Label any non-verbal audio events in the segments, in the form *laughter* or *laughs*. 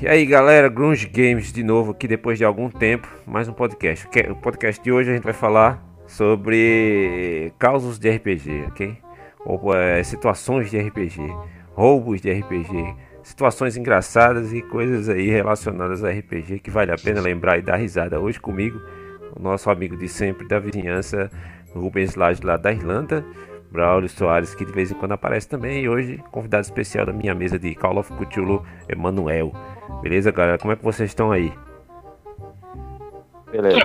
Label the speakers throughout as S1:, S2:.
S1: E aí galera, Grunge Games de novo aqui depois de algum tempo, mais um podcast. O podcast de hoje a gente vai falar sobre causos de RPG, ok? Ou é, situações de RPG, roubos de RPG, situações engraçadas e coisas aí relacionadas a RPG que vale a pena lembrar e dar risada. Hoje comigo, o nosso amigo de sempre da vizinhança, Rubens Lage lá da Irlanda. Braulio Soares, que de vez em quando aparece também. E hoje, convidado especial da minha mesa de Call of Cthulhu, Emanuel. Beleza, galera? Como é que vocês estão aí?
S2: Beleza.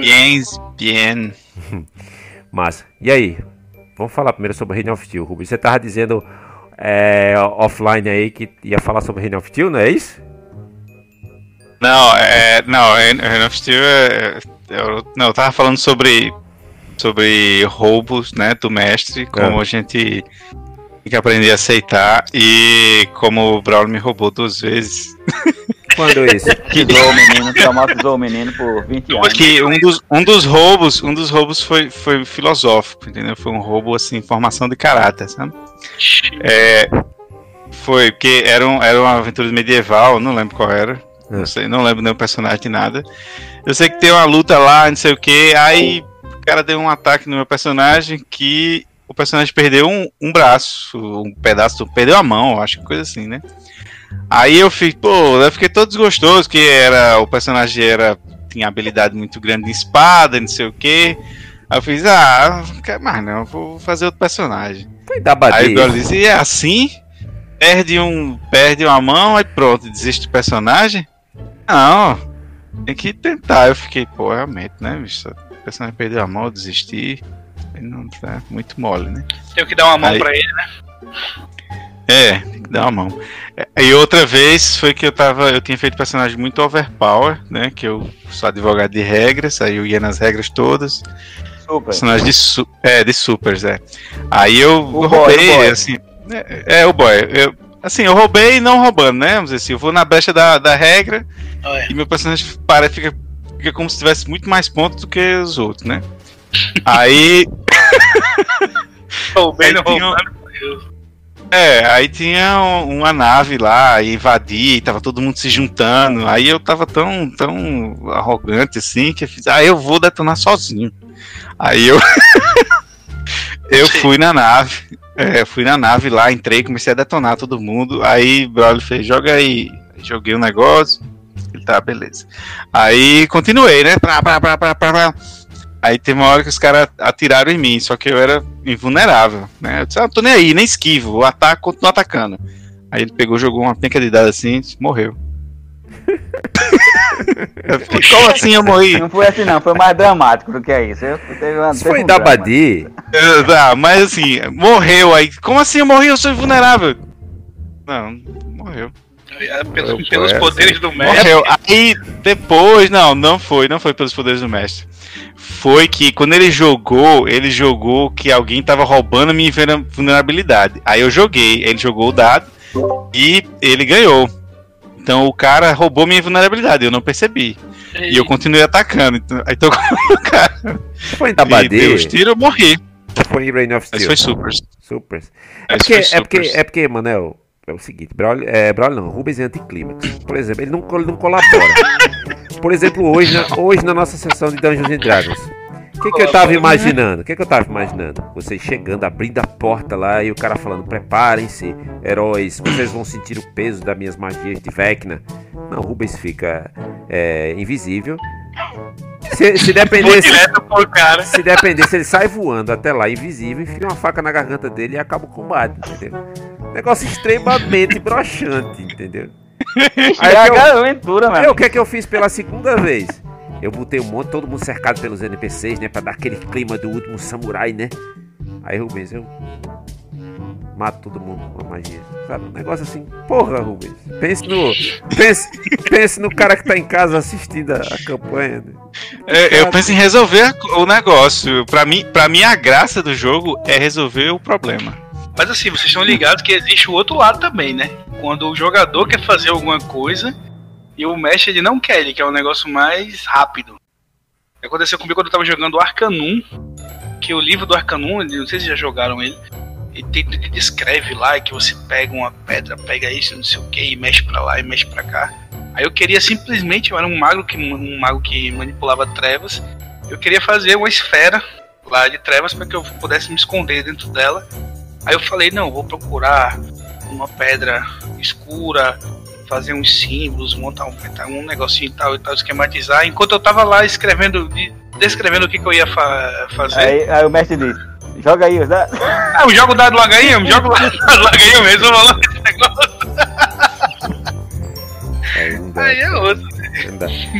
S3: Bien, bien. *laughs*
S1: Massa. E aí? Vamos falar primeiro sobre Reign of Steel, Rubens. Você tava dizendo é, offline aí que ia falar sobre Reign of Steel, não é isso?
S3: Não, é, não, Reign of Steel é, eu, não, eu tava falando sobre sobre roubos, né, do mestre, como
S1: É.
S3: a gente tem que aprender a aceitar e como o Braulio me roubou duas vezes. *laughs*
S1: Quando isso? *laughs*
S2: Traumatizou o menino, traumatizou o menino por 20 anos.
S3: Que um dos, um dos roubos, um dos roubos foi, foi filosófico, entendeu? Foi um roubo assim, formação de caráter, sabe? É, foi porque era, um, era uma aventura medieval, não lembro qual era.
S1: É.
S3: Não sei, não lembro nem o personagem de nada. Eu sei que tem uma luta lá, não sei o que. Aí o cara deu um ataque no meu personagem que o personagem perdeu um, um braço, um pedaço, perdeu a mão, acho que coisa assim, né? Aí eu fiquei, pô, eu fiquei todo desgostoso, que era o personagem era tinha habilidade muito grande em espada, não sei o que. Aí eu fiz, ah, não quero mais não, vou fazer outro personagem.
S1: Foi da
S3: Aí o
S1: Badia.
S3: Biolo disse, e é assim? Perde, um, perde uma mão, aí pronto, desiste do personagem? Não, tem que tentar. Eu fiquei, pô, realmente, né, bicho? O personagem perdeu a mão, desisti. Aí Não tá muito mole, né?
S4: Tenho que dar uma mão
S3: Aí-
S4: pra ele, né?
S3: É, tem que dar uma mão. É, E outra vez foi que eu tava. Eu tinha feito personagem muito overpower, né? Que eu sou advogado de regras, aí eu ia nas regras todas.
S2: Super.
S3: Personagem de, su é, de supers, é. Aí eu
S2: O
S3: roubei,
S2: boy.
S3: assim. É, é, o boy. Eu, assim, eu roubei não roubando, né? Vamos dizer assim, eu vou na brecha da, da regra
S4: Olha,
S3: e meu personagem para, fica, fica como se tivesse muito mais pontos do que os outros, né? Aí. *laughs*
S4: roubei,
S3: Aí tinha um-. É, aí tinha um- uma nave lá, invadi, e tava todo mundo se juntando. Aí eu tava tão, tão arrogante assim que eu fiz, ah, eu vou detonar sozinho. Aí eu. *laughs* eu fui na nave. É, fui na nave lá, entrei, comecei a detonar todo mundo. Aí o brother fez, joga aí. Joguei o negócio. Ele tá, beleza. Aí continuei, né? Pra, pra, pra, pra, pra, pra. Aí teve uma hora que os caras atiraram em mim, só que eu era invulnerável, né? Eu disse, ah, não tô nem aí, nem esquivo, o ataque continua atacando. Aí ele pegou, jogou uma penca de dado assim e morreu. *laughs* eu fiquei, como assim eu morri?
S2: Não foi assim não, foi mais dramático do que isso. Eu, teve uma,
S1: Isso
S2: teve
S1: foi
S2: um
S1: da.
S3: Eu- ah, mas assim, morreu aí. Como assim eu morri? Eu sou invulnerável. Não, morreu.
S4: É, Pelos,
S1: Eu
S4: pelos poderes do mestre.
S3: Morreu. Aí depois, não, não foi, não foi pelos poderes do mestre. Foi que quando ele jogou, ele jogou que alguém tava roubando a minha vulnera- vulnerabilidade. Aí eu joguei, ele jogou o dado e ele ganhou. Então o cara roubou minha vulnerabilidade, eu não percebi. E eu continuei atacando. Então, aí tô *laughs* com o cara.
S1: Foi da
S3: E deu os tiros, eu morri.
S1: Foi em Reign of
S3: Mas
S1: Steel.
S3: foi super.
S1: Super. É
S3: Esse
S1: porque,
S3: foi
S1: é, porque,
S3: supers.
S1: é porque, Manel, é o seguinte, Braulio, é, Braulio não, Rubens é anticlímax. Por exemplo, ele não, col- não colabora. Por exemplo, hoje na, hoje na nossa sessão de Dungeons and Dragons, o que, que eu tava imaginando? O que, que eu tava imaginando? Vocês chegando, abrindo a porta lá e o cara falando: preparem-se, heróis, vocês vão sentir o peso das minhas magias de Vecna. Não, Rubens fica é, invisível. Se, se
S4: direto pro cara.
S1: Se dependesse, ele sai voando até lá, invisível, enfia uma faca na garganta dele e acaba o combate, entendeu? Negócio extremamente *laughs* broxante, entendeu? Aí
S2: É aventura,
S1: eu, aí
S2: mano.
S1: o que é que eu fiz pela segunda vez? Eu botei um monte, todo mundo cercado pelos NPCs, né? Pra dar aquele clima do último samurai, né? Aí, Rubens, eu mato todo mundo com a magia, sabe? Um negócio assim, porra, Rubens. Pense no, pense, pense no cara que tá em casa assistindo a, a campanha. Né?
S3: É, eu penso em resolver o negócio. Pra mim, pra mim, a graça do jogo é resolver o problema.
S4: Mas assim, vocês estão ligados que existe o outro lado também, né? Quando o jogador quer fazer alguma coisa e o mestre ele não quer, ele quer um negócio mais rápido. Aconteceu comigo quando eu tava jogando o Arcanum, que o livro do Arcanum, não sei se já jogaram ele, e tem, ele descreve lá que você pega uma pedra, pega isso, não sei o que, e mexe pra lá e mexe pra cá. Aí eu queria simplesmente, eu era um mago que, um mago que manipulava trevas, eu queria fazer uma esfera lá de trevas para que eu pudesse me esconder dentro dela. Aí eu falei, não, vou procurar uma pedra escura, fazer uns símbolos, montar um, um negocinho e tal e tal, esquematizar. Enquanto eu tava lá escrevendo, descrevendo o que, que eu ia fa fazer.
S2: Aí, aí o mestre disse, joga aí os dados.
S4: Ah, eu jogo o dado lagainha, jogo o *laughs* dado lagainha mesmo, eu vou lá nesse negócio.
S1: Aí, não dá.
S4: Aí é outro.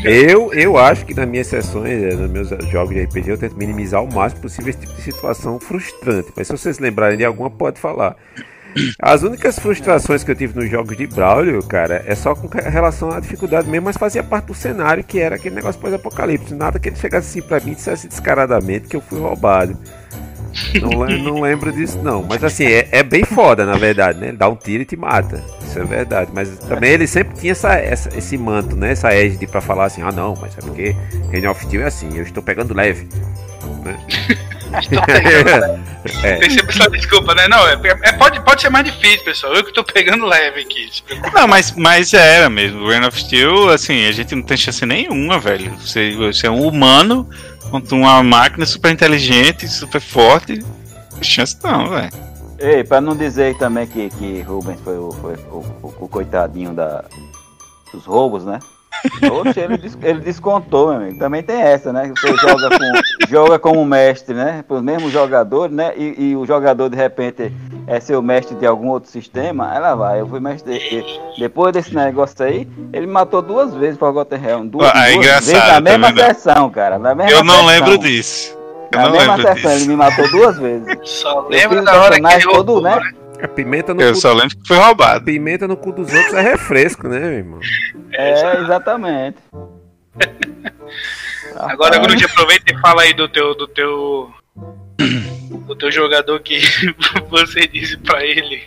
S1: Eu, eu acho que nas minhas sessões, eh, nos meus jogos de RPG, eu tento minimizar o máximo possível esse tipo de situação frustrante. Mas se vocês lembrarem de alguma, pode falar. As únicas frustrações que eu tive nos jogos de Braulio, cara, é só com relação à dificuldade mesmo, mas fazia parte do cenário que era aquele negócio pós-apocalipse. Nada que ele chegasse assim pra mim e dissesse descaradamente que eu fui roubado. Não, não lembro disso, não. Mas assim, é, é bem foda, na verdade, né? Ele dá um tiro e te mata. Isso é verdade. Mas também ele sempre tinha essa, essa- esse manto, né? Essa égide pra falar assim, ah não, mas é porque Reign of Steel é assim, eu estou pegando leve. Né? *laughs* é.
S4: Tem sempre essa desculpa, né? Não, é, é- pode, pode ser mais difícil, pessoal. Eu que tô pegando leve aqui.
S3: Não, mas, mas era mesmo. O Rain of Steel, assim, a gente não tem chance nenhuma, velho. Você, você é um humano contra uma máquina super inteligente, super forte. Chance não, velho.
S2: Ei, pra não dizer também que, que Rubens foi o, foi o, o- o coitadinho da, dos roubos, né? Oxe, ele, des- ele descontou, meu amigo. Também tem essa, né? Você joga, com, *laughs* joga como mestre, né? Para os mesmos jogadores, né? E, e o jogador, de repente, é seu mestre de algum outro sistema. Lá vai, eu fui mestre dele. Depois desse negócio aí, ele me matou duas vezes para Gotham Duas,
S3: Ah, é
S2: duas
S3: engraçado,
S2: vezes na mesma
S3: vendo?
S2: sessão, cara. Na mesma
S3: Eu não
S2: sessão.
S3: lembro disso. Eu
S2: Na
S3: não
S2: mesma
S3: lembro
S2: sessão, ele
S3: disso.
S2: me matou duas vezes.
S4: Só
S2: fiz
S4: da hora que ele
S2: todo,
S4: roubou,
S2: né?
S1: A pimenta no
S3: Eu
S1: cu,
S3: só lembro que foi roubado.
S1: pimenta no cu dos outros é refresco, né, meu irmão?
S2: É, exatamente. *laughs*
S4: Agora, Grude, aproveita e fala aí do teu. do teu. do teu jogador que *laughs* você disse pra ele.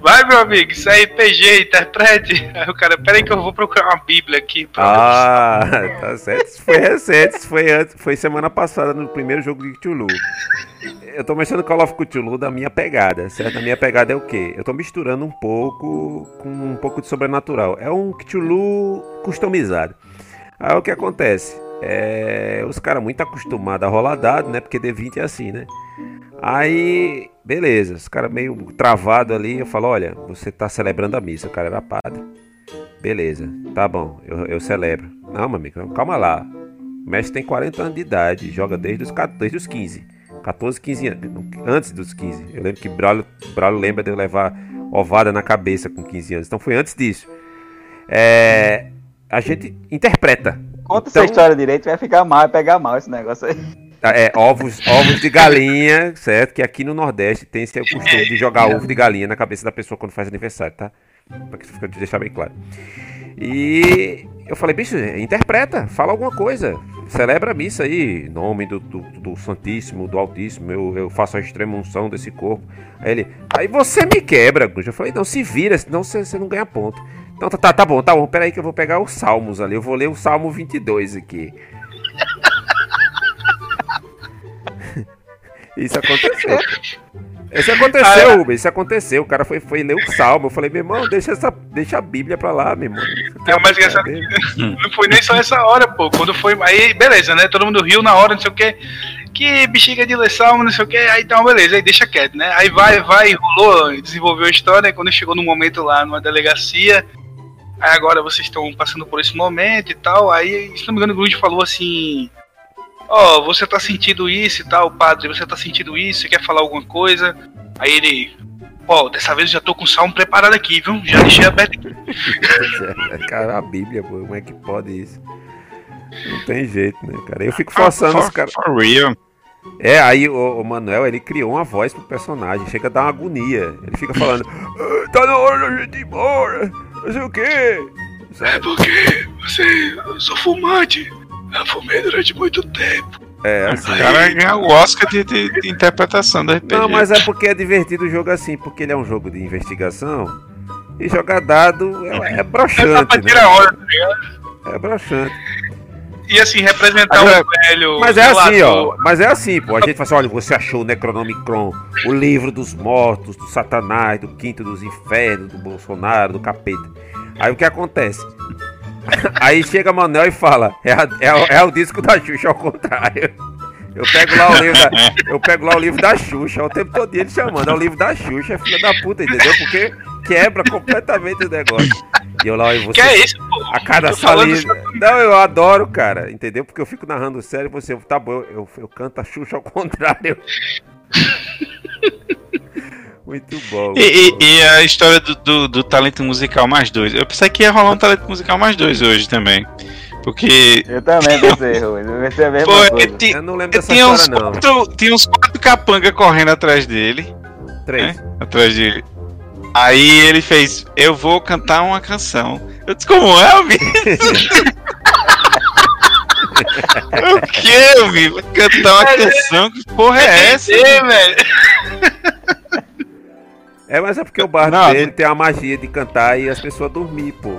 S4: Vai, meu amigo, isso é RPG, interprete. Aí o cara, peraí que eu vou procurar uma bíblia aqui.
S1: Ah, tá certo. Isso foi recente, isso foi, antes, foi semana passada no primeiro jogo de Cthulhu. Eu tô mexendo Call of Cthulhu da minha pegada, certo? A minha pegada é o quê? Eu tô misturando um pouco com um pouco de sobrenatural. É um Cthulhu customizado. Aí o que acontece? É, os caras muito acostumados a rolar dado, né? Porque D20 é assim, né? Aí, beleza, os caras meio travado ali, eu falo, olha, você tá celebrando a missa, o cara era padre. Beleza, tá bom, eu, eu celebro. Não, meu amigo, calma lá. O mestre tem 40 anos de idade, joga desde os, 14 desde os 15. 14, 15 anos. Antes dos 15. Eu lembro que Braulio, Braulio lembra de eu levar ovada na cabeça com 15 anos. Então foi antes disso. É, a gente interpreta.
S2: Conta
S1: Então-
S2: essa história direito, vai ficar mal, vai pegar mal esse negócio aí.
S1: É, ovos, ovos de galinha, certo? Que aqui no Nordeste tem esse costume de jogar ovo de galinha na cabeça da pessoa quando faz aniversário, tá? Pra que fica- deixar bem claro. E eu falei, bicho, interpreta, fala alguma coisa. Celebra a missa aí, nome do, do, do Santíssimo, do Altíssimo, eu, eu faço a extrema unção desse corpo. Aí ele, aí você me quebra, Gus. Eu falei, não, se vira, senão você, você não ganha ponto. Então tá, tá, tá bom, tá bom, peraí que eu vou pegar os salmos ali, eu vou ler o Salmo 22 aqui. Isso aconteceu. Isso aconteceu, Rubens. Isso aconteceu. O cara foi, foi ler o salmo. Eu falei, meu irmão, deixa, essa, deixa a Bíblia pra lá, meu irmão.
S4: Não, mas essa-. Não foi nem só essa hora, pô. Quando foi. Aí, beleza, né? Todo mundo riu na hora, não sei o quê. Que bexiga de ler salmo, não sei o quê. Aí então, beleza, aí deixa quieto, né? Aí vai, vai, rolou, desenvolveu a história. Quando chegou no momento lá numa delegacia. Aí agora vocês estão passando por esse momento e tal. Aí, se não me engano, o Grude falou assim. Ó, você tá sentindo isso e tal, padre, você tá sentindo isso, você quer falar alguma coisa? Aí ele. Ó, dessa vez eu já tô com o salmo preparado aqui, viu? Já deixei aberto aqui.
S1: Cara, a Bíblia, pô, como é que pode isso? Não tem jeito, né, cara? Eu fico forçando
S3: for,
S1: os caras.
S3: for real.
S1: É, aí o, o Manuel, ele criou uma voz pro personagem, chega a dar uma agonia. Ele fica falando, "Ah, tá na hora da gente ir embora, não sei o quê.
S4: É
S1: Sabe?
S4: porque você. Eu sou fumante. Eu fumei durante muito tempo.
S1: É, assim.
S3: O cara ganhou o Oscar de, de- de interpretação da RPG.
S1: Não, mas é porque é divertido o jogo assim, porque ele é um jogo de investigação e jogar dado é, é
S4: É só
S1: broxante,
S4: pra
S1: né?
S4: tirar hora, tá ligado?
S1: É broxante.
S4: e assim, representar
S1: Agora,
S4: um velho.
S1: Mas é assim, ó. Mas é assim, pô. A gente fala assim, olha, você achou o Necronomicron, o livro dos mortos, do Satanás, do quinto dos infernos, do Bolsonaro, do capeta. Aí o que acontece? *laughs* Aí chega Manel e fala, é, a- é o- é o disco da Xuxa ao contrário. Eu pego lá o livro da, eu pego lá o livro da Xuxa, o tempo todo ele chamando, é o livro da Xuxa, é filha da puta, entendeu? Porque quebra completamente o negócio. E eu lá, e você
S4: Que é isso, pô?
S1: a cada salinha. Não, eu adoro, cara, entendeu? Porque eu fico narrando sério e você, tá bom, eu, eu canto a Xuxa ao contrário. *laughs* Muito bom.
S3: E, e- e a história do, do- do talento musical mais dois. Eu pensei que ia rolar um talento musical mais dois hoje também. Porque.
S2: Eu também *laughs* pensei, Rui. Eu pensei a mesma
S3: Pô,
S2: coisa.
S3: ti-
S1: Eu não lembro dessa
S3: tinha uns,
S1: história, não.
S3: quatro, tinha uns quatro capanga correndo atrás dele.
S1: Três.
S3: Atrás dele. Aí ele fez, eu vou cantar uma canção. Eu disse, como é, amigo? *laughs* o que, amigo? Cantar uma canção? Que porra é essa?
S4: É, velho. *laughs*
S1: É, mas é porque o bar
S3: Não,
S1: dele tem a magia de cantar e as pessoas dormir, pô.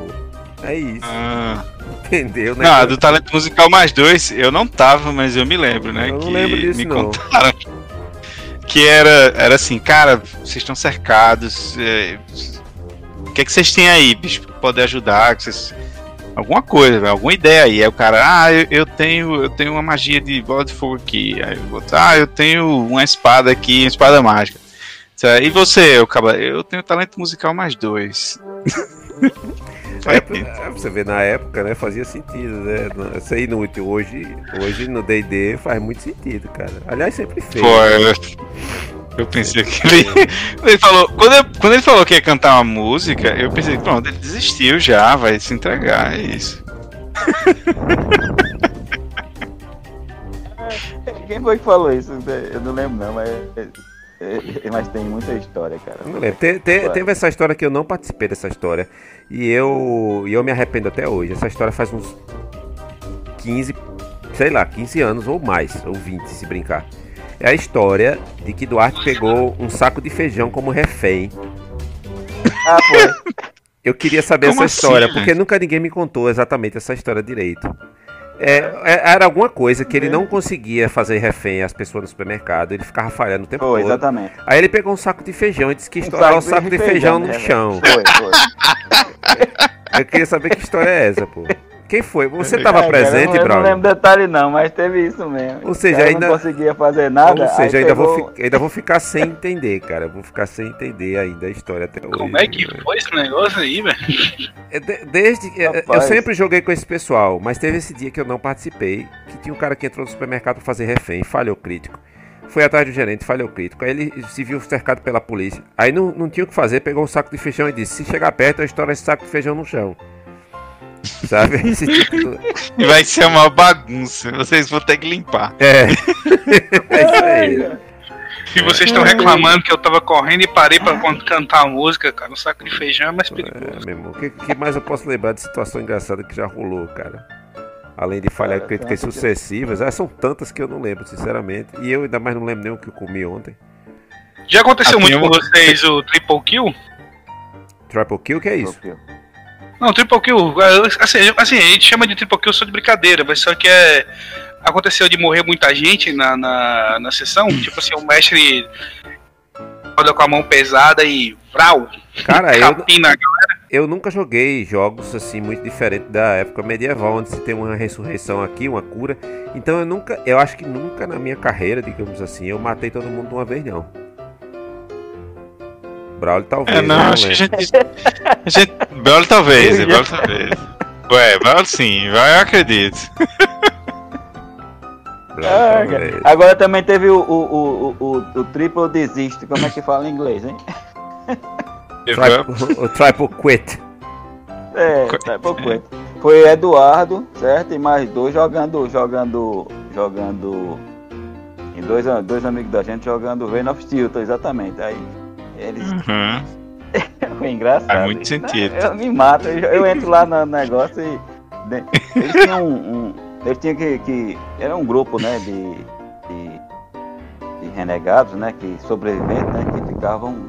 S1: É isso,
S3: Ah,
S1: entendeu? né?
S3: não, do Talento Musical mais dois, eu não tava, mas eu me lembro, né?
S1: Eu não
S3: que
S1: lembro disso,
S3: me
S1: não.
S3: contaram. *laughs* Que era, era assim, cara, vocês estão cercados. é, o que é que vocês têm aí, bicho, pra poder ajudar? Que vocês- Alguma coisa, alguma ideia aí. Aí o cara, ah, eu, eu tenho eu tenho uma magia de bola de fogo aqui. Aí o outro, ah, eu tenho uma espada aqui, uma espada mágica. E você, eu, acaba, eu tenho talento musical mais dois. *laughs*
S1: É, é, você vê na época, né? Fazia sentido, né? Isso aí inútil. Hoje, hoje no DD faz muito sentido, cara. Aliás, sempre fez.
S3: Pô, eu, eu pensei que ele, *laughs* ele falou. Quando, eu- quando ele falou que ia cantar uma música, eu pensei, pronto, ele desistiu já, vai se entregar, é isso. *laughs*
S2: Quem foi que falou isso? Eu não lembro não, mas, é, *laughs* mas tem muita história, cara.
S1: Não lembro. Te- te-
S2: Ué.
S1: teve essa história que eu não participei dessa história. E eu, e eu me arrependo até hoje. Essa história faz uns 15, sei lá, 15 anos ou mais, ou 20 se brincar. É a história de que Duarte pegou um saco de feijão como refém.
S2: Ah, foi.
S1: Eu queria saber
S3: Como
S1: essa
S3: assim,
S1: história,
S3: gente?
S1: porque nunca ninguém me contou exatamente essa história direito. É, é- era alguma coisa que ele não conseguia fazer refém às pessoas no supermercado, ele ficava falhando o tempo
S2: Foi,
S1: todo.
S2: exatamente.
S1: Aí ele pegou um saco de feijão e disse que estourava o saco de feijão no
S2: né,
S1: chão.
S2: Foi, foi. *laughs*
S1: Eu queria saber que história é essa, pô. Quem foi? Você estava *laughs*
S2: É,
S1: presente,
S2: eu não, eu não
S1: Braulio?
S2: lembro detalhe não, mas teve isso mesmo.
S1: Ou seja, ainda-
S2: não conseguia fazer nada.
S1: Ou seja, ainda vou,
S2: pegou-
S1: fi- ainda vou ficar sem entender, cara. Vou ficar sem entender ainda a história até hoje.
S4: Como é que foi esse negócio aí, velho?
S1: É, de- Desde é, eu
S2: Rapaz.
S1: sempre joguei com esse pessoal, mas teve esse dia que eu não participei, que tinha um cara que entrou no supermercado pra fazer refém, falhou crítico. Foi atrás do gerente, falhou crítico. Aí ele se viu cercado pela polícia. Aí não, não tinha o que fazer, pegou um saco de feijão e disse: se chegar perto, eu estouro esse saco de feijão no chão. Sabe? *laughs* Esse tipo
S3: E vai ser uma bagunça, vocês vão ter que limpar.
S1: É. *laughs* é isso aí.
S4: E vocês estão reclamando que eu tava correndo e parei pra cantar a música, cara. Um saco de feijão é mais perigoso.
S1: É, meu irmão. O que, que mais eu posso lembrar de situação engraçada que já rolou, cara? Além de falhar
S2: Cara,
S1: críticas sucessivas, ah, são tantas que eu não lembro, sinceramente. E eu ainda mais não lembro nem o que eu comi ontem.
S4: Já aconteceu
S3: Ah,
S4: muito
S3: tem
S4: com vocês o triple kill?
S1: Triple kill, que é isso?
S4: Não, triple kill, assim, assim, a gente chama de triple kill só de brincadeira, mas só que é. Aconteceu de morrer muita gente na, na, na sessão, tipo assim, o mestre roda com a mão pesada e vrau,
S1: Cara, eu, eu nunca joguei jogos assim muito diferentes da época medieval, onde se tem uma ressurreição aqui, uma cura. Então eu nunca, eu acho que nunca na minha carreira, digamos assim, eu matei todo mundo de uma vez, não. Braulio talvez.
S3: É, não,
S1: eu
S3: acho que a gente. A gente Belo talvez, *laughs* Belo talvez. Ué, Belo sim, vai, eu acredito.
S1: Braulio
S2: Ah. Agora também teve o, o, o, o, o triple desiste, como é que fala em inglês, hein?
S1: Triple- o triple quit.
S2: É, tá pouco coisa. Foi Eduardo, certo? E mais dois jogando, jogando, jogando. E dois, dois amigos da gente jogando Reign of Steel, exatamente. Aí eles
S3: Uhum. *laughs*
S2: foi engraçado.
S3: Faz muito sentido.
S2: Eu me mato, eu, eu entro lá no negócio e. Eles tinham um. um- eles tinham que, que. Era um grupo, né, de. de, de renegados, né? Que sobreviventes, né? Que ficavam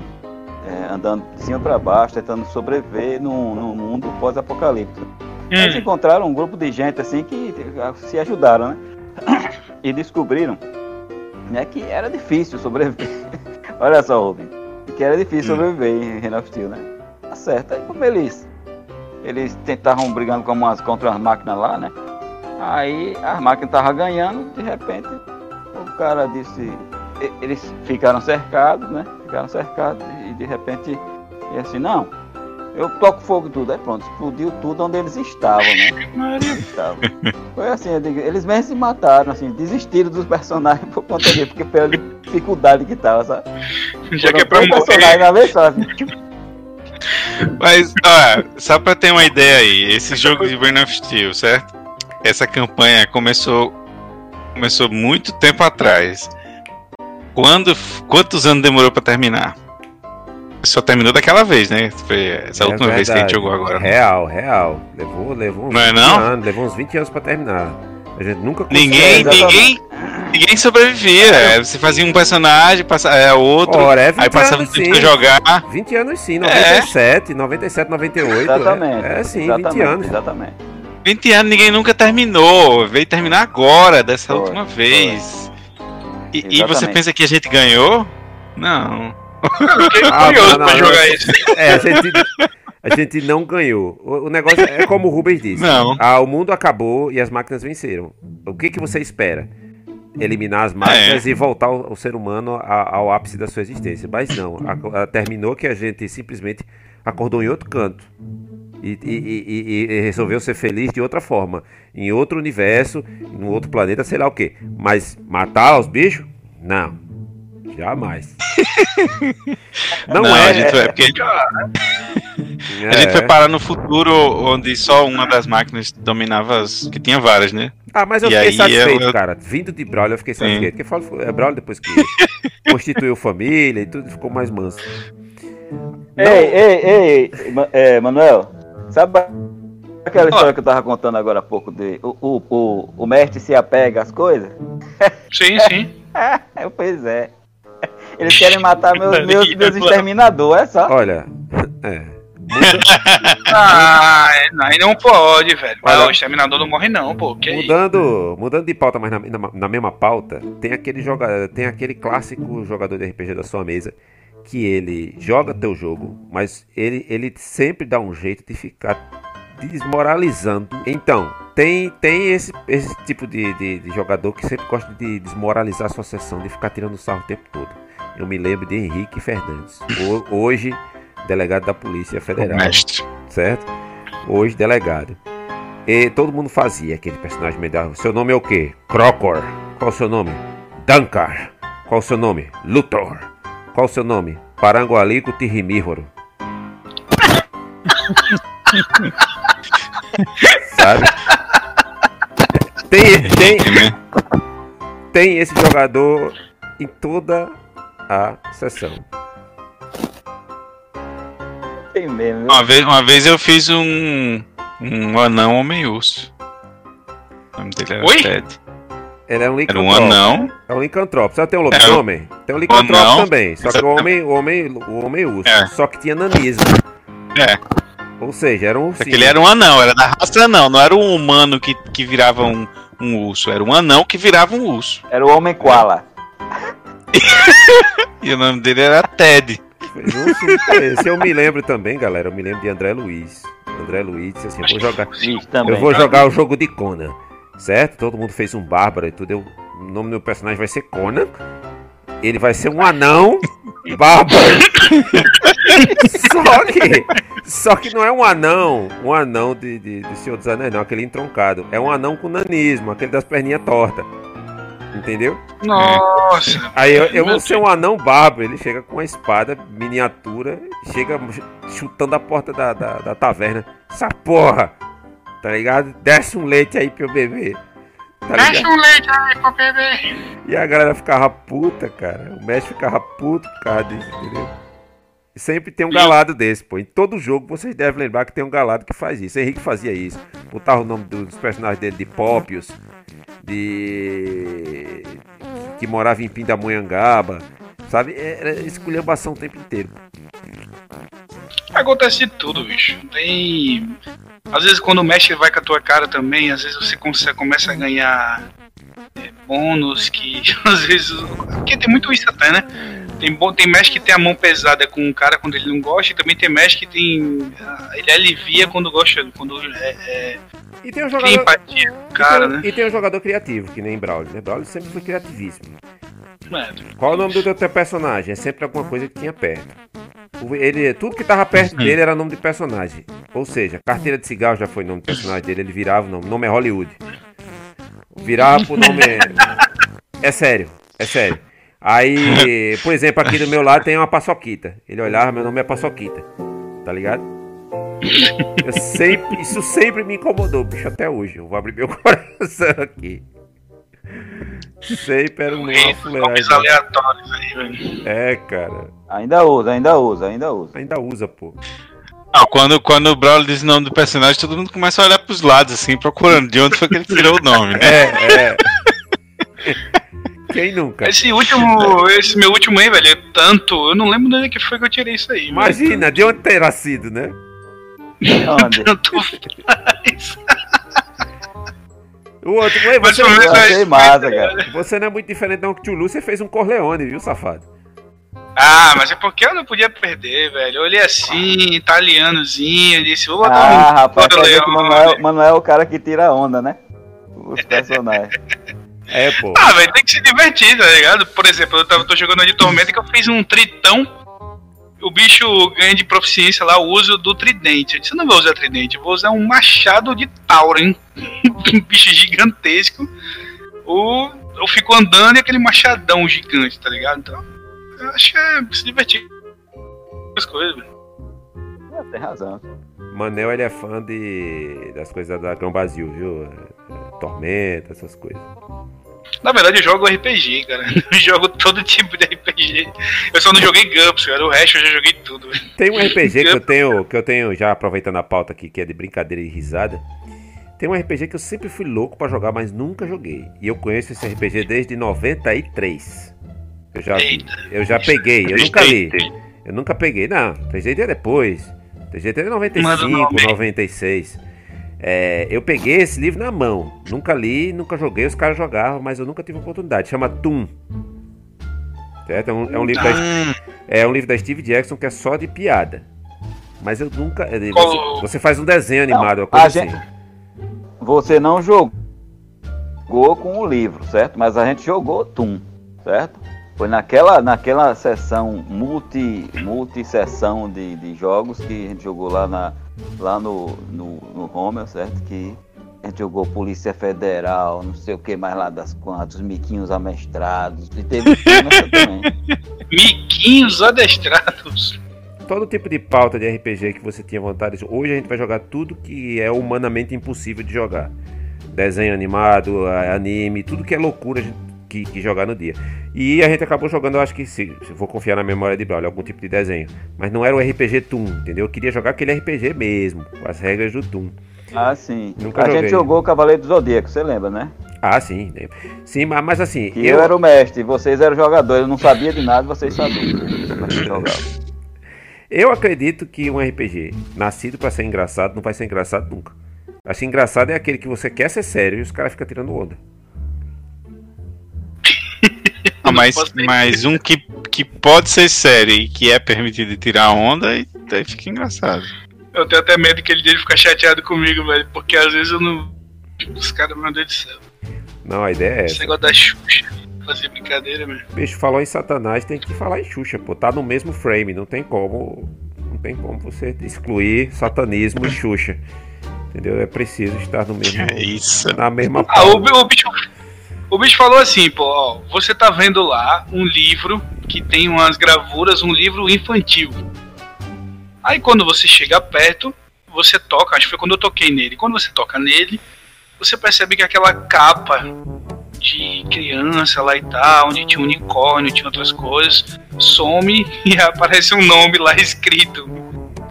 S2: é, andando de cima para baixo, tentando sobreviver num, num mundo pós-apocalíptico. Eles
S4: Hum,
S2: encontraram um grupo de gente assim que se ajudaram, né? *coughs* E descobriram né, que era difícil sobreviver. *laughs* Olha só, Rubem, que era difícil
S3: Hum.
S2: sobreviver em Reino of Steel, né? Tá certo. Aí como eles, eles tentavam brigando com umas, contra as máquinas lá, né? Aí as máquinas estavam ganhando, de repente o cara disse. e- Eles ficaram cercados, né? Ficaram cercados e de repente ele assim, não, eu toco fogo tudo. Aí pronto, explodiu tudo onde eles estavam, né? *laughs*
S4: Maria.
S2: Estavam. Foi assim, digo, eles mesmos se mataram, assim, desistiram dos personagens *laughs* por conta disso, porque pela dificuldade que tava, sabe?
S4: Já que é pra morrer.
S2: na vez só, assim.
S3: Mas, ó, só pra ter uma ideia aí, esse jogo de Burn of Steel, certo? Essa campanha começou começou muito tempo atrás. Quando, quantos anos demorou pra terminar? Só terminou daquela vez, né? Foi essa
S1: É
S3: última vez que a gente
S1: verdade.
S3: jogou agora.
S1: Real, real. Levou, levou uns
S3: Não é
S1: 20
S3: não?
S1: anos, levou uns 20 anos pra terminar. A gente nunca conseguiu.
S3: Ninguém,
S2: exatamente.
S3: ninguém, ninguém sobrevivia. É, Você fazia um personagem, passa, é outro,
S1: Ora, é 20
S3: aí passava um tempo pra jogar.
S1: 20 anos sim,
S3: É.
S1: 97, 97, 98.
S2: Exatamente.
S1: É, é sim,
S2: exatamente,
S1: 20 anos.
S2: Exatamente.
S3: 20 anos ninguém nunca terminou. Veio terminar agora, dessa
S2: Foi,
S3: última vez. E, e você pensa que a gente ganhou? Não.
S4: Eu *laughs* fiquei
S1: Ah,
S4: curioso
S1: não, não,
S4: pra
S1: não.
S4: jogar isso.
S1: É, a gente, a gente não ganhou. O, o negócio é como o Rubens disse.
S3: Não.
S1: Ah, o mundo acabou e as máquinas venceram. O que, que você espera? Eliminar as máquinas e voltar o, o ser humano a- ao ápice da sua existência. Mas não. A- a- terminou que a gente simplesmente acordou em outro canto. E, e- e- e- resolveu ser feliz de outra forma. Em outro universo, em outro planeta, sei lá o que. Mas matar os bichos? Não. Jamais. *laughs* Não,
S3: a
S1: é.
S3: gente, foi- porque *laughs* a gente
S1: é.
S3: foi parar no futuro onde só uma das máquinas dominava as. que tinha várias, né?
S1: Ah, mas eu
S3: E
S1: fiquei satisfeito,
S3: eu-
S1: cara. Vindo de Braulio, eu fiquei
S3: Sim.
S1: satisfeito. Porque falo, é Braulio depois que *laughs* constituiu família e tudo, ficou mais manso.
S2: Ei, ei, ei, Ma- é, Manuel, sabe aquela história que eu tava contando agora há pouco de o, o, o, o mestre se apega às coisas? *laughs*
S4: Sim, sim.
S2: É, pois é. Eles querem matar meus, *laughs*
S4: Ali,
S2: meus, meus exterminadores, é só.
S1: Olha, é.
S4: Ah, é, aí não pode, velho. Mas
S1: Olha-
S4: o exterminador não morre, não, pô. Que?
S1: Mudando, mudando de pauta, mas na, na, na mesma pauta, tem aquele, joga, tem aquele clássico jogador de RPG da sua mesa que ele joga teu jogo, mas ele, ele sempre dá um jeito de ficar desmoralizando. Então, tem, tem esse, esse tipo de, de, de jogador que sempre gosta de desmoralizar a sua sessão, de ficar tirando sarro o tempo todo. Eu me lembro de Henrique Fernandes, ho- hoje delegado da Polícia Federal
S3: Mestre.
S1: certo? Hoje delegado. E todo mundo fazia aquele personagem medalha. Seu nome é o quê? Crocor. Qual o seu nome? Dankar. Qual o seu nome? Luthor. Qual o seu nome? Parangualico Tirrimíhoro. *laughs* Sabe? Tem, tem,
S3: né?
S1: tem esse jogador em toda a sessão.
S2: Tem?
S3: Uma vez, uma vez eu fiz um. um anão homem-urso. O nome dele era
S4: Oi?
S3: Ted.
S1: Ele é um
S3: Era um
S1: licantrópico.
S3: anão.
S1: É um licantrópico. Só tem um lobisomem? Tem um licantrópico
S3: anão.
S1: também. Só que o homem, o homem, o homem urso.
S3: É.
S1: Só que tinha nanismo.
S3: É,
S1: Ou seja, era um
S3: só que ele era um anão, era da raça anão, não era um humano que, que virava um, um urso, era um anão que virava um urso.
S2: Era o Homem Koala. *laughs*
S3: E o nome dele era Ted.
S1: Fez um eu me lembro também, galera. Eu me lembro de André Luiz. André Luiz disse assim: eu vou jogar, eu vou jogar o jogo de Conan. Certo? Todo mundo fez um bárbaro e tudo. Eu, o nome do meu personagem vai ser Conan. Ele vai ser um anão *laughs* bárbaro. *laughs* só que. Só que não é um anão, um anão de, de, de Senhor dos Anéis, não, aquele entroncado. É um anão com nanismo, aquele das perninhas tortas. Entendeu?
S4: Nossa.
S1: Aí eu, eu vou ser um anão bárbaro. Ele chega com uma espada miniatura, chega chutando a porta da, da, da taverna. Essa porra! Tá ligado? Desce um leite aí pra eu beber. Tá ligado?
S4: um leite aí pra beber.
S1: E a galera ficava puta, cara. O mestre ficava puto por causa disso, entendeu? Sempre tem um galado desse, pô. Em todo jogo vocês devem lembrar que tem um galado que faz isso. Henrique fazia isso. Botava o nome dos personagens dele de Pópios, de. que morava em Pindamonhangaba. Sabe? Era esculhambação o tempo inteiro.
S4: Acontece de tudo, bicho. Tem. Às vezes quando o mestre vai com a tua cara também, às vezes você consegue, começa a ganhar é, bônus que *laughs* às vezes. Porque tem muito isso até, né? Tem, tem mestre que tem a mão pesada com o cara quando ele não gosta, e também tem mestre que tem. ah, Ele alivia quando gosta, quando é, é,
S1: E tem um jogador.
S4: empatia o
S1: e
S4: cara,
S1: tem,
S4: né?
S1: e tem um jogador criativo, que nem Braulio, né? Braulio sempre foi criativíssimo.
S4: É,
S1: Qual o nome do teu, personagem? É sempre alguma coisa que tinha perto. O- Ele, tudo que tava perto dele era nome de personagem. Ou seja, carteira de cigarro já foi nome de personagem dele, ele virava o nome. O nome é Hollywood. Virava pro nome. *laughs* É sério, é sério. Aí, *laughs* por exemplo, aqui do meu lado tem uma paçoquita. Ele olhava, meu nome é paçoquita. Tá ligado? Eu sempre, isso sempre me incomodou, bicho, até hoje. Eu vou abrir meu *laughs* coração aqui. Sempre era uma
S4: Nomes aleatórios aí, velho.
S1: É, cara.
S2: Ainda usa, ainda usa, ainda usa.
S1: Ainda usa, pô.
S3: Não, quando, quando o Braulio diz o nome do personagem, todo mundo começa a olhar pros lados, assim, procurando de onde foi que ele tirou o nome, né?
S1: É, é. *laughs* Quem nunca?
S4: Esse último, esse meu último aí, velho, é tanto. Eu não lembro de onde que foi que eu tirei isso aí. mas
S1: Imagina, de onde terá sido, né?
S2: Onde? *laughs*
S4: Tanto faz.
S1: O outro, ué,
S4: Mas
S1: você,
S4: menos
S2: Eu achei
S4: é-
S2: massa, cara.
S1: você não é muito diferente não que o você fez um Corleone, viu, safado?
S4: Ah, mas é porque eu não podia perder, velho. Eu olhei assim, italianozinho, disse, vou botar
S2: Ah,
S4: um
S2: rapaz, o
S4: Corleone.
S2: Manuel, Manuel é o cara que tira onda, né? Os *laughs* personagens.
S1: É, pô.
S4: Ah, velho, tem que se divertir, tá ligado? Por exemplo, eu tava, tô jogando de Tormenta que eu fiz um tritão. O bicho ganha de proficiência lá o uso do tridente. Eu disse, eu não vou usar tridente, eu vou usar um machado de Tauren. *laughs* um bicho gigantesco. O, eu fico andando e aquele machadão gigante, tá ligado? Então, eu acho que é se divertir com as coisas, velho.
S2: É, tem razão.
S1: Manel, ele é fã de, das coisas da Dragão Basil, viu? Tormenta, essas coisas.
S4: Na verdade, eu jogo RPG, cara. *laughs* Eu jogo todo tipo de RPG. Eu só não joguei GURPS, cara. O resto eu já joguei tudo.
S1: Tem um RPG que eu tenho, que eu tenho já aproveitando a pauta aqui, que é de brincadeira e risada. Tem um RPG que eu sempre fui louco pra jogar, mas nunca joguei. E eu conheço esse RPG desde 93. Eu já,
S4: Eita.
S1: eu já peguei, eu nunca li. Eu nunca peguei, não. 3GT é depois. 3GT é
S4: Manda o
S1: 95,
S4: nome aí.
S1: 96. É, eu peguei esse livro na mão. Nunca li, nunca joguei, os caras jogavam, mas eu nunca tive oportunidade. Chama Toon. Certo? É um, é um livro da, é um livro da Steve Jackson que é só de piada. Mas eu nunca. Você, você faz um desenho
S2: Não,
S1: animado, uma
S2: a
S1: coisa
S2: gente-
S1: assim.
S2: Você não jogou com o livro, certo? Mas a gente jogou Tum, certo? Foi naquela, naquela sessão, multi, multi sessão de, de jogos que a gente jogou lá, na, lá no, no, no Homer, certo? Que a gente jogou Polícia Federal, não sei o que mais lá das quantas, os miquinhos amestrados. E teve *laughs* também.
S4: Miquinhos adestrados.
S1: Todo tipo de pauta de RPG que você tinha vontade. Hoje a gente vai jogar tudo que é humanamente impossível de jogar. Desenho animado, anime, tudo que é loucura a gente- que, que jogar no dia. E a gente acabou jogando, eu acho que se, se eu vou confiar na memória de Braulio, algum tipo de desenho. Mas não era o RPG Toon, entendeu? Eu queria jogar aquele RPG mesmo, com as regras do Toon.
S2: Ah, sim.
S1: Nunca
S2: a
S1: joguei.
S2: gente jogou o Cavaleiro do Zodíaco, você lembra, né?
S1: Ah, sim. Sim, mas, mas assim.
S2: Que eu... era o mestre, vocês eram jogadores, eu não sabia de nada, vocês sabiam.
S1: Eu acredito que um RPG nascido pra ser engraçado não vai ser engraçado nunca. Acho engraçado é aquele que você quer ser sério e os caras ficam tirando onda.
S3: Ah, mas, mas um que, que pode ser sério e que é permitido tirar onda, e daí fica engraçado.
S4: Eu tenho até medo que ele dele ficar chateado comigo, velho. Porque às vezes eu não. Os caras, meu Deus do céu.
S1: Não, a ideia é
S4: Esse
S1: essa.
S4: negócio da Xuxa. Fazer brincadeira, velho.
S1: Bicho, falou em Satanás, tem que falar em Xuxa, pô. Tá no mesmo frame, não tem como. Não tem como você excluir satanismo e Xuxa. Entendeu? É preciso estar no mesmo. *laughs*
S3: É isso.
S1: Na mesma
S4: Ah, o, o bicho. O bicho falou assim, pô, ó, você tá vendo lá um livro que tem umas gravuras, um livro infantil. Aí quando você chega perto, você toca, acho que foi quando eu toquei nele. Quando você toca nele, você percebe que aquela capa de criança lá e tal, onde tinha um unicórnio, tinha outras coisas, some *laughs* e aparece um nome lá escrito.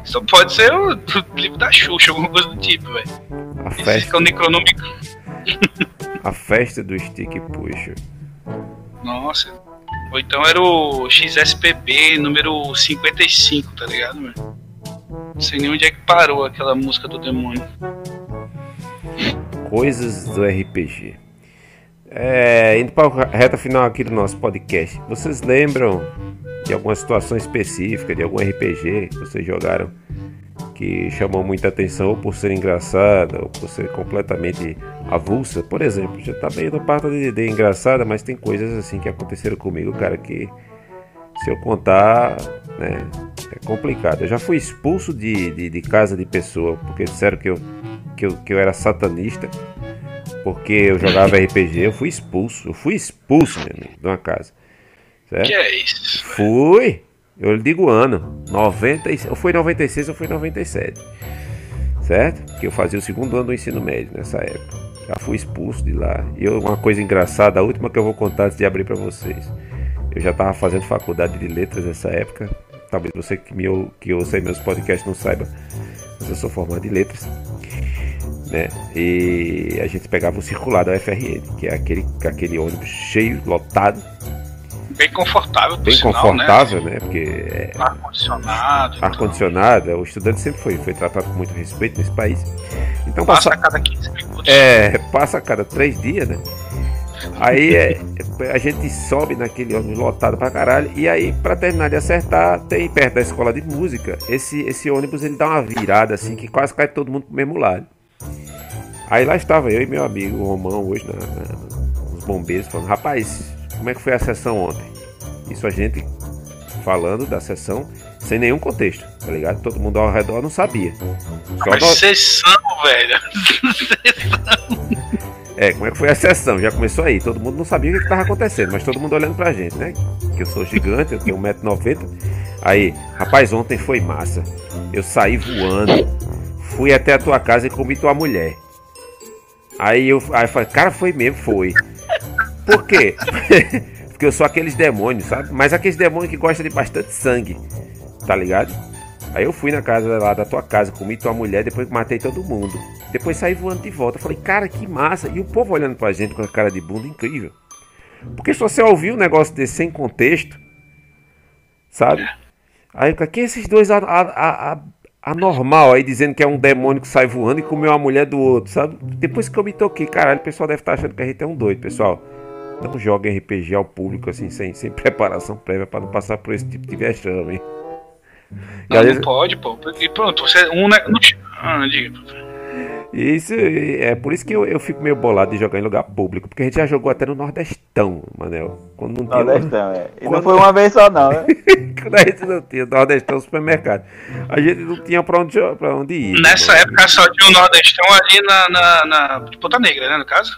S4: Isso pode ser o, o livro da Xuxa, alguma coisa do tipo, velho. Esse é o Necronômico. *laughs*
S1: a festa do stick puxa.
S4: Nossa. Ou então era o XSPB número 55, tá ligado, mano? Não sei nem onde é que parou aquela música do demônio.
S1: Coisas do RPG. É, indo para a reta final aqui do nosso podcast. Vocês lembram de alguma situação específica, de algum RPG que vocês jogaram que chamou muita atenção ou por ser engraçada ou por ser completamente avulsa? Por exemplo, já tá bem na parte de, de engraçada, mas tem coisas assim que aconteceram comigo, cara, que se eu contar, né, é complicado. Eu já fui expulso de, de, de casa de pessoa porque disseram que eu, que eu, que eu era satanista porque eu jogava RPG, eu fui expulso. Eu fui expulso, meu amigo, de uma casa. Certo?
S4: Que é isso?
S1: Fui. Eu lhe digo ano. 90, ou foi 96 ou foi 97. Certo? Porque eu fazia o segundo ano do ensino médio nessa época. Já fui expulso de lá. E uma coisa engraçada, a última que eu vou contar antes de abrir para vocês. Eu já estava fazendo faculdade de letras nessa época. Talvez você que, me, que ouça meus podcasts não saiba. Mas eu sou formado em letras né? E a gente pegava o circular da UFRN, que é aquele, aquele ônibus cheio, lotado.
S4: Bem confortável,
S1: Bem
S4: sinal,
S1: confortável,
S4: né?
S1: né? Porque é,
S4: ar-condicionado.
S1: ar-condicionado, o estudante sempre foi, foi tratado com muito respeito nesse país. Então
S4: Passa
S1: passa,
S4: a cada 15 minutos.
S1: é, passa a cada três dias, né? Aí é, a gente sobe naquele ônibus lotado pra caralho. E aí, pra terminar de acertar, tem perto da escola de música. Esse, esse ônibus ele dá uma virada assim que quase cai todo mundo pro mesmo lado. Aí lá estava eu e meu amigo Romão hoje na, na, nos bombeiros falando, rapaz, como é que foi a sessão ontem? Isso a gente falando da sessão sem nenhum contexto, tá ligado? Todo mundo ao redor não sabia. Só
S4: Mas
S1: nós-
S4: sessão, velho.
S1: É, como é que foi a sessão? Já começou aí. Todo mundo não sabia o que estava acontecendo, mas todo mundo olhando pra gente, né? Que eu sou gigante, eu tenho 1,90m. Aí, rapaz, ontem foi massa. Eu saí voando, fui até a tua casa e comi tua mulher. Aí eu, aí eu falei, cara, foi mesmo, foi. Por quê? *laughs* Porque eu sou aqueles demônios, sabe? Mas aqueles demônios que gostam de bastante sangue, tá ligado? Aí eu fui na casa lá da tua casa, comi tua mulher, depois matei todo mundo. Depois saí voando de volta. Falei, cara, que massa. E o povo olhando pra gente com a cara de bunda incrível. Porque se você ouvir um negócio desse sem contexto, sabe? Aí, quem é esses dois anormal aí dizendo que é um demônio que sai voando e comeu a mulher do outro, sabe? Depois que eu me toquei, caralho, o pessoal deve estar achando que a gente é um doido, pessoal. Não joga RPG ao público assim, sem, sem *laughs* preparação prévia pra não passar por esse tipo de vexame. hein?
S4: Não,
S1: às
S4: não pode, pô. E pronto, você. Um, né, ah, diga.
S1: E Isso é por isso que eu, eu fico meio bolado de jogar em lugar público, porque a gente já jogou até no Nordestão, Manel. Quando não tinha.
S2: Nordestão, é. E
S1: Quando-
S2: não foi uma vez só, não, né? *laughs*
S1: Quando a gente não tinha Nordestão supermercado. A gente não tinha pra onde, pra onde ir.
S4: Nessa
S1: mano.
S4: época só tinha o Nordestão ali na, na, na de Ponta Negra, né? No caso?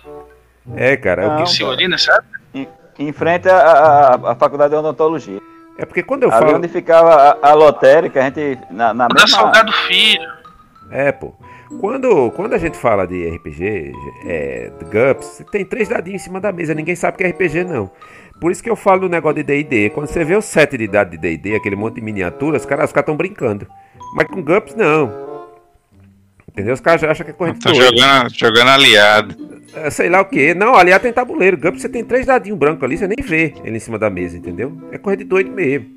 S1: É, cara. é o
S2: Não,
S1: que-
S4: nessa época.
S2: Em, em frente à, à, à faculdade de odontologia.
S1: é porque quando eu
S2: Ali
S1: falo.
S2: onde ficava a, a lotérica, a gente. Na, na
S4: Da
S2: mesma.
S4: Salgado Filho.
S1: É, pô. Quando, quando a gente fala de RPG, é, de GUPS, tem três dadinhos em cima da mesa, ninguém sabe que é RPG não. Por isso que eu falo do negócio de D&D. Quando você vê o set de dado de D&D, aquele monte de miniaturas, os caras estão brincando. Mas com GUPS, não. Entendeu? Os caras acham que é corrente
S3: Tá jogando, jogando aliado.
S1: É, sei lá o que. Não, aliás, tem tabuleiro. GUPS você tem três dadinhos brancos ali, você nem vê ele em cima da mesa, entendeu? É coisa de doido mesmo.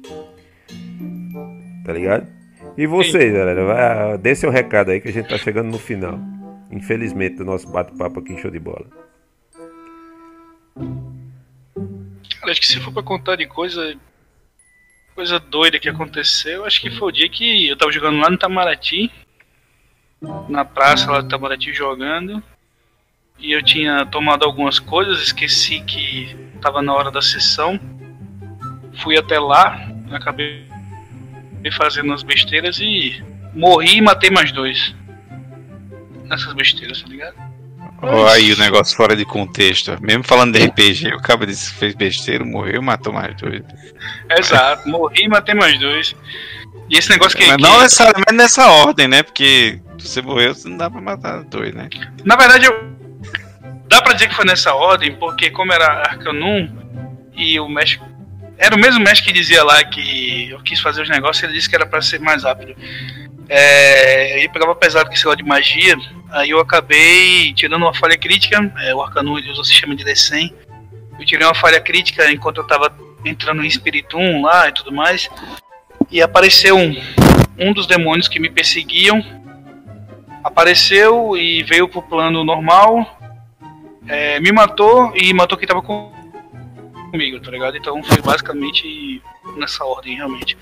S1: Tá ligado? E vocês, galera, vai, dê seu recado aí que a gente tá chegando no final. Infelizmente, do nosso bate-papo aqui em show de bola.
S4: Cara, acho que se for pra contar de coisa. Coisa doida que aconteceu, acho que foi o dia que eu tava jogando lá no Itamaraty. Na praça lá do Itamaraty jogando. E eu tinha tomado algumas coisas, esqueci que tava na hora da sessão. Fui até lá, acabei fazendo as besteiras e morri e matei mais dois. Nessas besteiras, tá ligado?
S3: Olha aí o negócio fora de contexto. Mesmo falando de RPG, o cara disse que fez besteira, morreu, matou mais dois.
S4: Exato, morri e matei mais dois. E esse negócio que.
S3: Mas não necessariamente nessa ordem, né? Porque se você morreu, você não dá pra matar dois, né?
S4: Na verdade, eu... dá pra dizer que foi nessa ordem, porque como era Arcanum e o mestre. Era o mesmo mestre que dizia lá que eu quis fazer os negócios, ele disse que era pra ser mais rápido. É, ele pegava pesado com esse negócio de magia, aí eu acabei tirando uma falha crítica, é, o Arcanum ele usa o sistema de D100. Eu tirei uma falha crítica enquanto eu tava entrando em Spiritum lá e tudo mais, e apareceu um, um dos demônios que me perseguiam, apareceu e veio pro plano normal, é, me matou e matou quem tava com comigo, tá ligado? Então foi basicamente nessa ordem, realmente.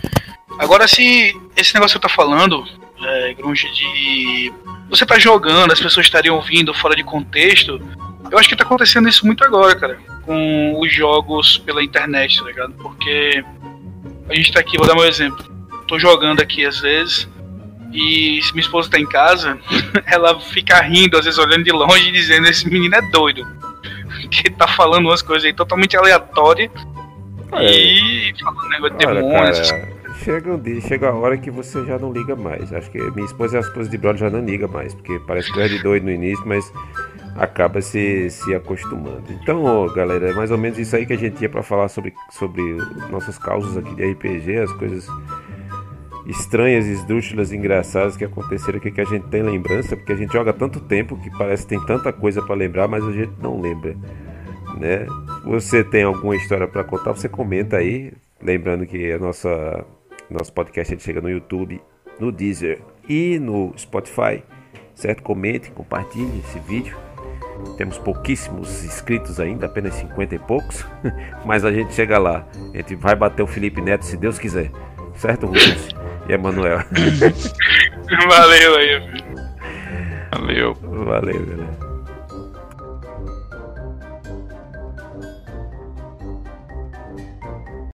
S4: Agora, se esse negócio que eu tá falando, é, Grunge, de você tá jogando, as pessoas estariam ouvindo fora de contexto, eu acho que tá acontecendo isso muito agora, cara, com os jogos pela internet, tá ligado? Porque a gente tá aqui, vou dar um exemplo. Tô jogando aqui às vezes, e se minha esposa tá em casa, *laughs* ela fica rindo, às vezes olhando de longe e dizendo: Esse menino é doido. Que tá falando umas coisas aí totalmente aleatórias. E falando negócio de demônios.
S1: chega, um dia, chega a hora que você já não liga mais. Acho que minha esposa e a esposa de brother já não liga mais, porque parece que de doido no início, mas acaba se, se acostumando. Então, ó, galera, é mais ou menos isso aí que a gente tinha para falar sobre, sobre nossas causas aqui de RPG, as coisas estranhas, esdrúxulas, engraçadas que aconteceram aqui que a gente tem lembrança, porque a gente joga tanto tempo que parece que tem tanta coisa para lembrar, mas a gente não lembra, né? Você tem alguma história para contar, você comenta aí, lembrando que a nossa nosso podcast chega no YouTube, no Deezer e no Spotify, certo? Comente, compartilhe esse vídeo. Temos pouquíssimos inscritos ainda, apenas 50 e poucos, *laughs* mas a gente chega lá. A gente vai bater o Felipe Neto se Deus quiser. Certo, Rubens? E Emanuel. *laughs*
S4: Valeu aí,
S3: Valeu.
S1: Valeu, galera.